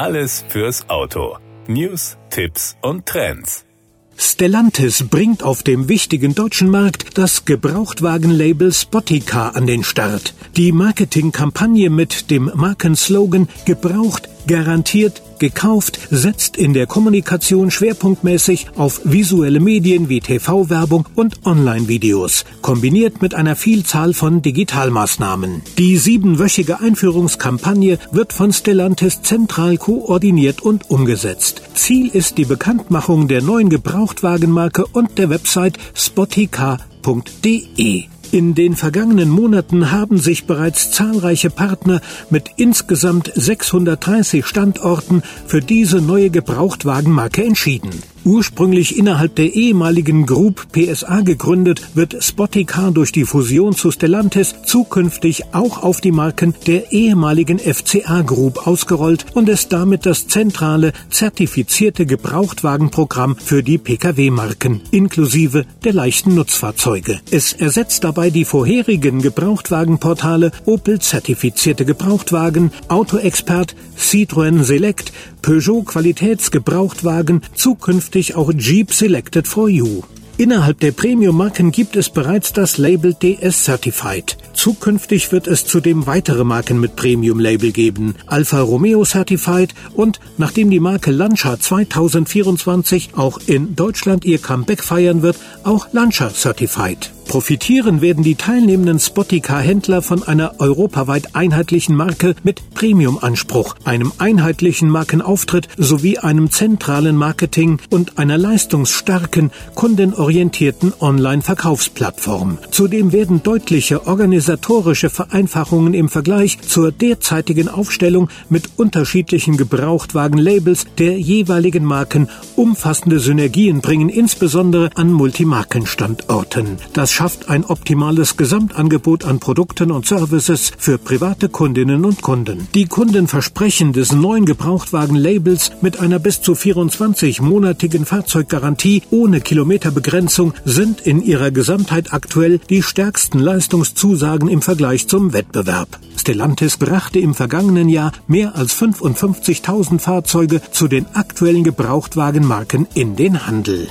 Alles fürs Auto. News, Tipps und Trends. Stellantis bringt auf dem wichtigen deutschen Markt das Gebrauchtwagenlabel Spottica an den Start. Die Marketingkampagne mit dem Markenslogan Gebraucht garantiert gekauft setzt in der Kommunikation schwerpunktmäßig auf visuelle Medien wie TV-Werbung und Online-Videos, kombiniert mit einer Vielzahl von Digitalmaßnahmen. Die siebenwöchige Einführungskampagne wird von Stellantis zentral koordiniert und umgesetzt. Ziel ist die Bekanntmachung der neuen Gebrauchtwagenmarke und der Website spotica.de. In den vergangenen Monaten haben sich bereits zahlreiche Partner mit insgesamt 630 Standorten für diese neue Gebrauchtwagenmarke entschieden. Ursprünglich innerhalb der ehemaligen Group PSA gegründet, wird Spoticar durch die Fusion zu Stellantis zukünftig auch auf die Marken der ehemaligen FCA Group ausgerollt und ist damit das zentrale zertifizierte Gebrauchtwagenprogramm für die Pkw-Marken inklusive der leichten Nutzfahrzeuge. Es ersetzt dabei die vorherigen Gebrauchtwagenportale Opel zertifizierte Gebrauchtwagen, Autoexpert, Citroën Select, Peugeot Qualitätsgebrauchtwagen, zukünftig auch Jeep Selected for You. Innerhalb der Premium-Marken gibt es bereits das Label DS Certified. Zukünftig wird es zudem weitere Marken mit Premium-Label geben. Alfa Romeo Certified und, nachdem die Marke Lancia 2024 auch in Deutschland ihr Comeback feiern wird, auch Lancia Certified. Profitieren werden die teilnehmenden Spotica-Händler von einer europaweit einheitlichen Marke mit Premium-Anspruch, einem einheitlichen Markenauftritt sowie einem zentralen Marketing und einer leistungsstarken, kundenorientierten Online-Verkaufsplattform. Zudem werden deutliche organisatorische Vereinfachungen im Vergleich zur derzeitigen Aufstellung mit unterschiedlichen Gebrauchtwagen-Labels der jeweiligen Marken umfassende Synergien bringen, insbesondere an Multimarkenstandorten. Das schafft ein optimales Gesamtangebot an Produkten und Services für private Kundinnen und Kunden. Die Kunden versprechen des neuen Gebrauchtwagen-Labels mit einer bis zu 24-monatigen Fahrzeuggarantie ohne Kilometerbegrenzung sind in ihrer Gesamtheit aktuell die stärksten Leistungszusagen im Vergleich zum Wettbewerb. Stellantis brachte im vergangenen Jahr mehr als 55.000 Fahrzeuge zu den aktuellen Gebrauchtwagenmarken in den Handel.